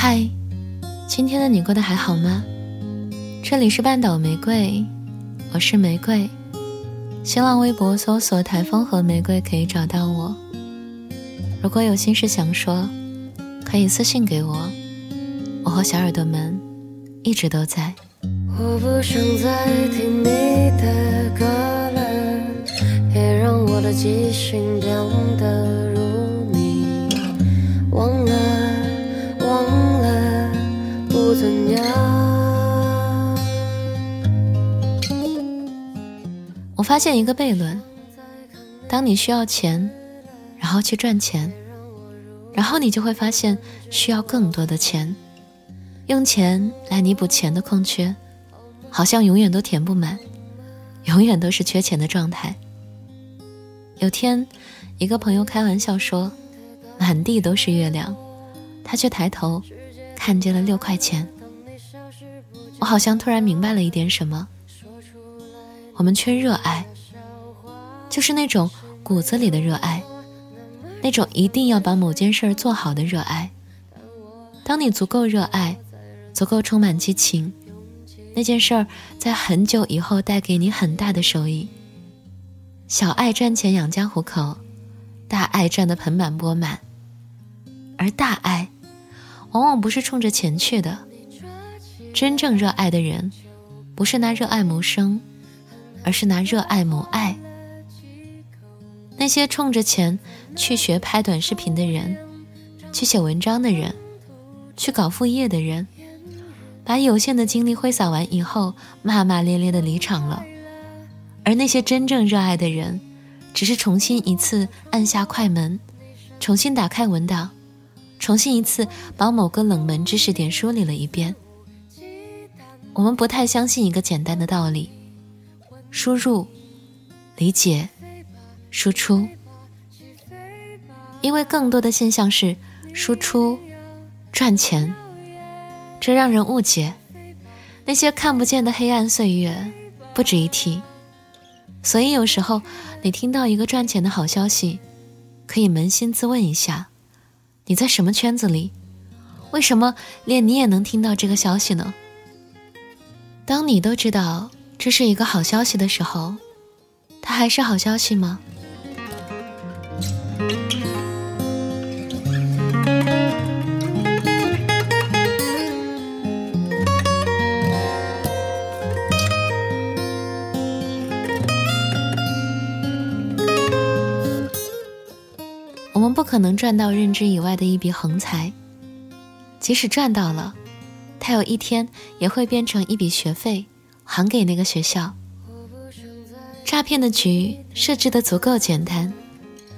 嗨，今天的你过得还好吗？这里是半岛玫瑰，我是玫瑰。新浪微博搜索“台风和玫瑰”可以找到我。如果有心事想说，可以私信给我。我和小耳朵们一直都在。我不想再听你的歌了，也让我的记性变得发现一个悖论：当你需要钱，然后去赚钱，然后你就会发现需要更多的钱。用钱来弥补钱的空缺，好像永远都填不满，永远都是缺钱的状态。有天，一个朋友开玩笑说：“满地都是月亮，他却抬头看见了六块钱。”我好像突然明白了一点什么：我们缺热爱，就是那种骨子里的热爱，那种一定要把某件事做好的热爱。当你足够热爱。足够充满激情，那件事儿在很久以后带给你很大的收益。小爱赚钱养家糊口，大爱赚得盆满钵满。而大爱，往往不是冲着钱去的。真正热爱的人，不是拿热爱谋生，而是拿热爱谋爱。那些冲着钱去学拍短视频的人，去写文章的人，去搞副业的人。把有限的精力挥洒完以后，骂骂咧咧的离场了。而那些真正热爱的人，只是重新一次按下快门，重新打开文档，重新一次把某个冷门知识点梳理了一遍。我们不太相信一个简单的道理：输入、理解、输出，因为更多的现象是输出、赚钱。这让人误解，那些看不见的黑暗岁月不值一提。所以有时候你听到一个赚钱的好消息，可以扪心自问一下：你在什么圈子里？为什么连你也能听到这个消息呢？当你都知道这是一个好消息的时候，它还是好消息吗？我们不可能赚到认知以外的一笔横财，即使赚到了，它有一天也会变成一笔学费，还给那个学校。诈骗的局设置的足够简单，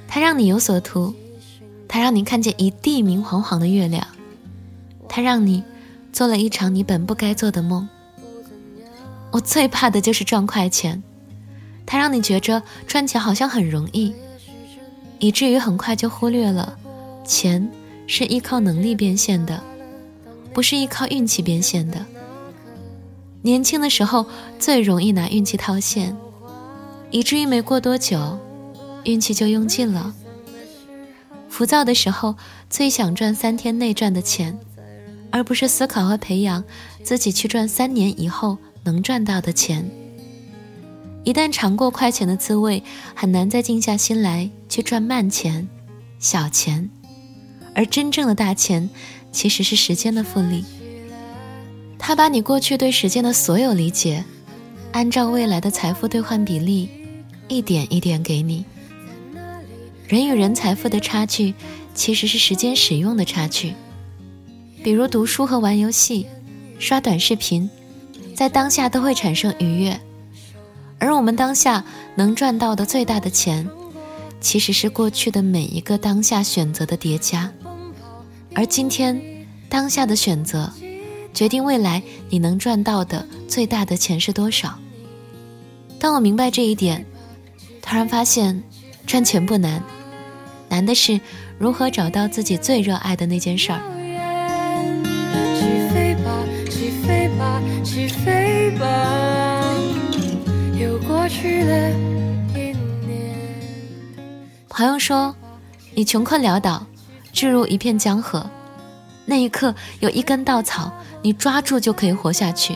它让你有所图，它让你看见一地明晃晃的月亮，它让你做了一场你本不该做的梦。我最怕的就是赚快钱，它让你觉着赚钱好像很容易。以至于很快就忽略了，钱是依靠能力变现的，不是依靠运气变现的。年轻的时候最容易拿运气套现，以至于没过多久，运气就用尽了。浮躁的时候最想赚三天内赚的钱，而不是思考和培养自己去赚三年以后能赚到的钱。一旦尝过快钱的滋味，很难再静下心来去赚慢钱、小钱，而真正的大钱其实是时间的复利。他把你过去对时间的所有理解，按照未来的财富兑换比例，一点一点给你。人与人财富的差距，其实是时间使用的差距。比如读书和玩游戏、刷短视频，在当下都会产生愉悦。而我们当下能赚到的最大的钱，其实是过去的每一个当下选择的叠加。而今天当下的选择，决定未来你能赚到的最大的钱是多少。当我明白这一点，突然发现赚钱不难，难的是如何找到自己最热爱的那件事儿。起飞吧，起飞吧，起飞吧。朋友说：“你穷困潦倒，坠入一片江河，那一刻有一根稻草，你抓住就可以活下去；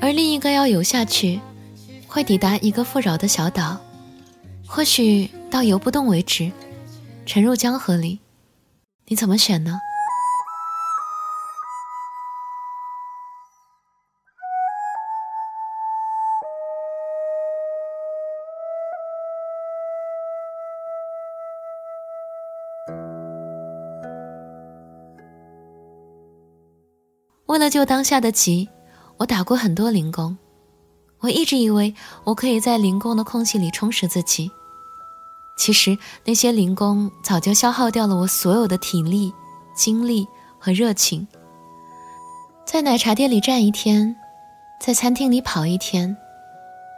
而另一个要游下去，会抵达一个富饶的小岛，或许到游不动为止，沉入江河里。你怎么选呢？为了救当下的急，我打过很多零工。我一直以为我可以在零工的空隙里充实自己，其实那些零工早就消耗掉了我所有的体力、精力和热情。在奶茶店里站一天，在餐厅里跑一天，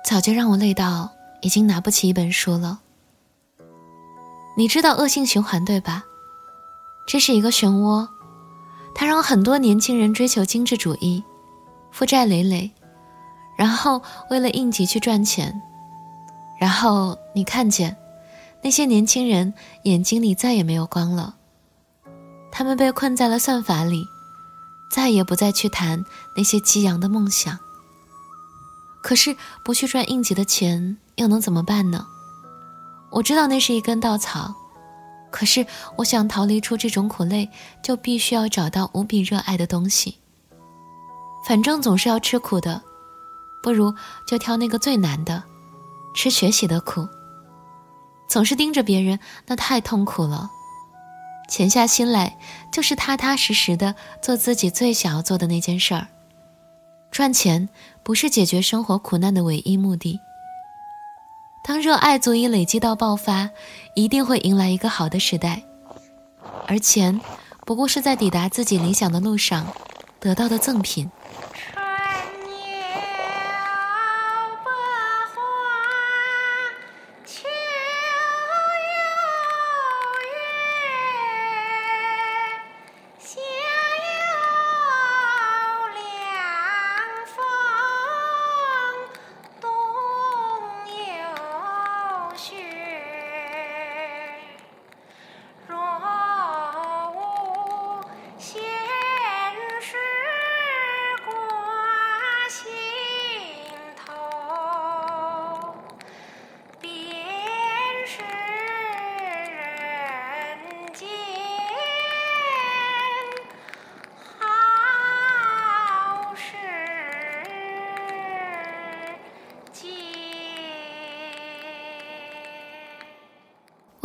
早就让我累到已经拿不起一本书了。你知道恶性循环对吧？这是一个漩涡。它让很多年轻人追求精致主义，负债累累，然后为了应急去赚钱，然后你看见那些年轻人眼睛里再也没有光了，他们被困在了算法里，再也不再去谈那些激扬的梦想。可是不去赚应急的钱，又能怎么办呢？我知道那是一根稻草。可是，我想逃离出这种苦累，就必须要找到无比热爱的东西。反正总是要吃苦的，不如就挑那个最难的，吃学习的苦。总是盯着别人，那太痛苦了。潜下心来，就是踏踏实实的做自己最想要做的那件事儿。赚钱不是解决生活苦难的唯一目的。当热爱足以累积到爆发，一定会迎来一个好的时代。而钱，不过是在抵达自己理想的路上得到的赠品。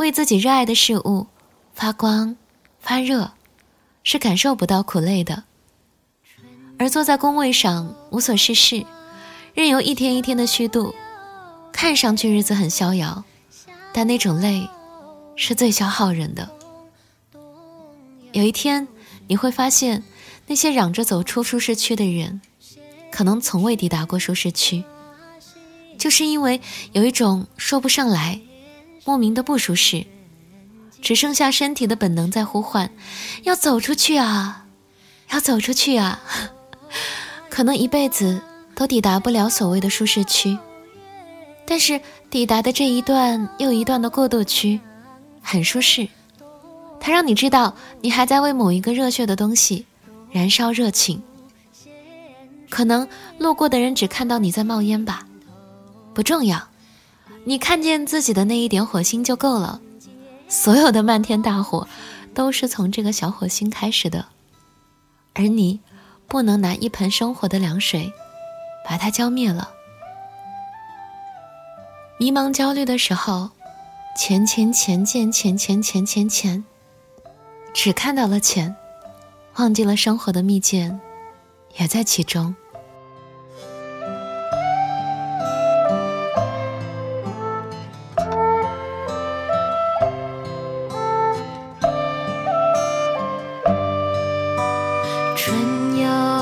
为自己热爱的事物发光发热，是感受不到苦累的；而坐在工位上无所事事，任由一天一天的虚度，看上去日子很逍遥，但那种累是最消耗人的。有一天你会发现，那些嚷着走出舒适区的人，可能从未抵达过舒适区，就是因为有一种说不上来。莫名的不舒适，只剩下身体的本能在呼唤：要走出去啊，要走出去啊！可能一辈子都抵达不了所谓的舒适区，但是抵达的这一段又一段的过渡区，很舒适。它让你知道，你还在为某一个热血的东西燃烧热情。可能路过的人只看到你在冒烟吧，不重要。你看见自己的那一点火星就够了，所有的漫天大火，都是从这个小火星开始的，而你，不能拿一盆生活的凉水，把它浇灭了。迷茫焦虑的时候，钱钱钱钱钱钱钱钱钱，只看到了钱，忘记了生活的蜜饯，也在其中。春有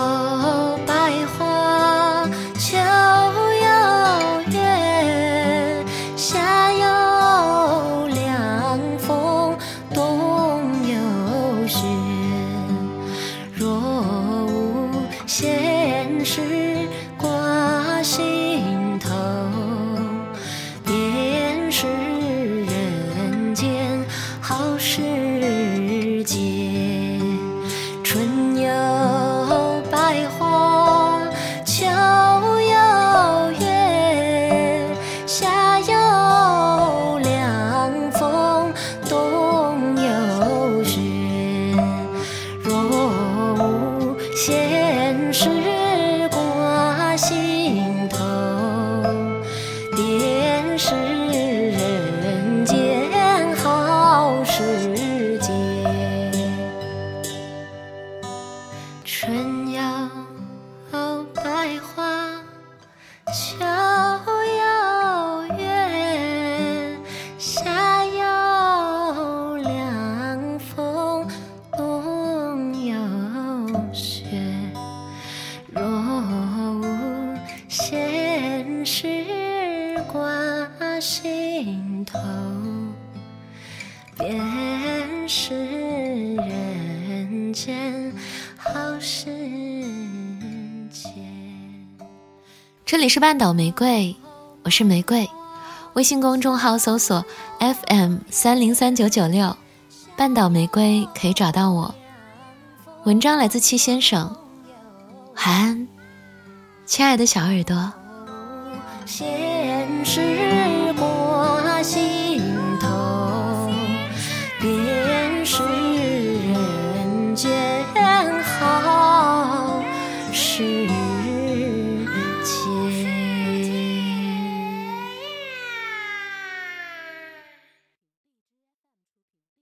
这里是半岛玫瑰，我是玫瑰。微信公众号搜索 FM 三零三九九六，半岛玫瑰可以找到我。文章来自七先生，晚安，亲爱的小耳朵。现实过心头，便是人间。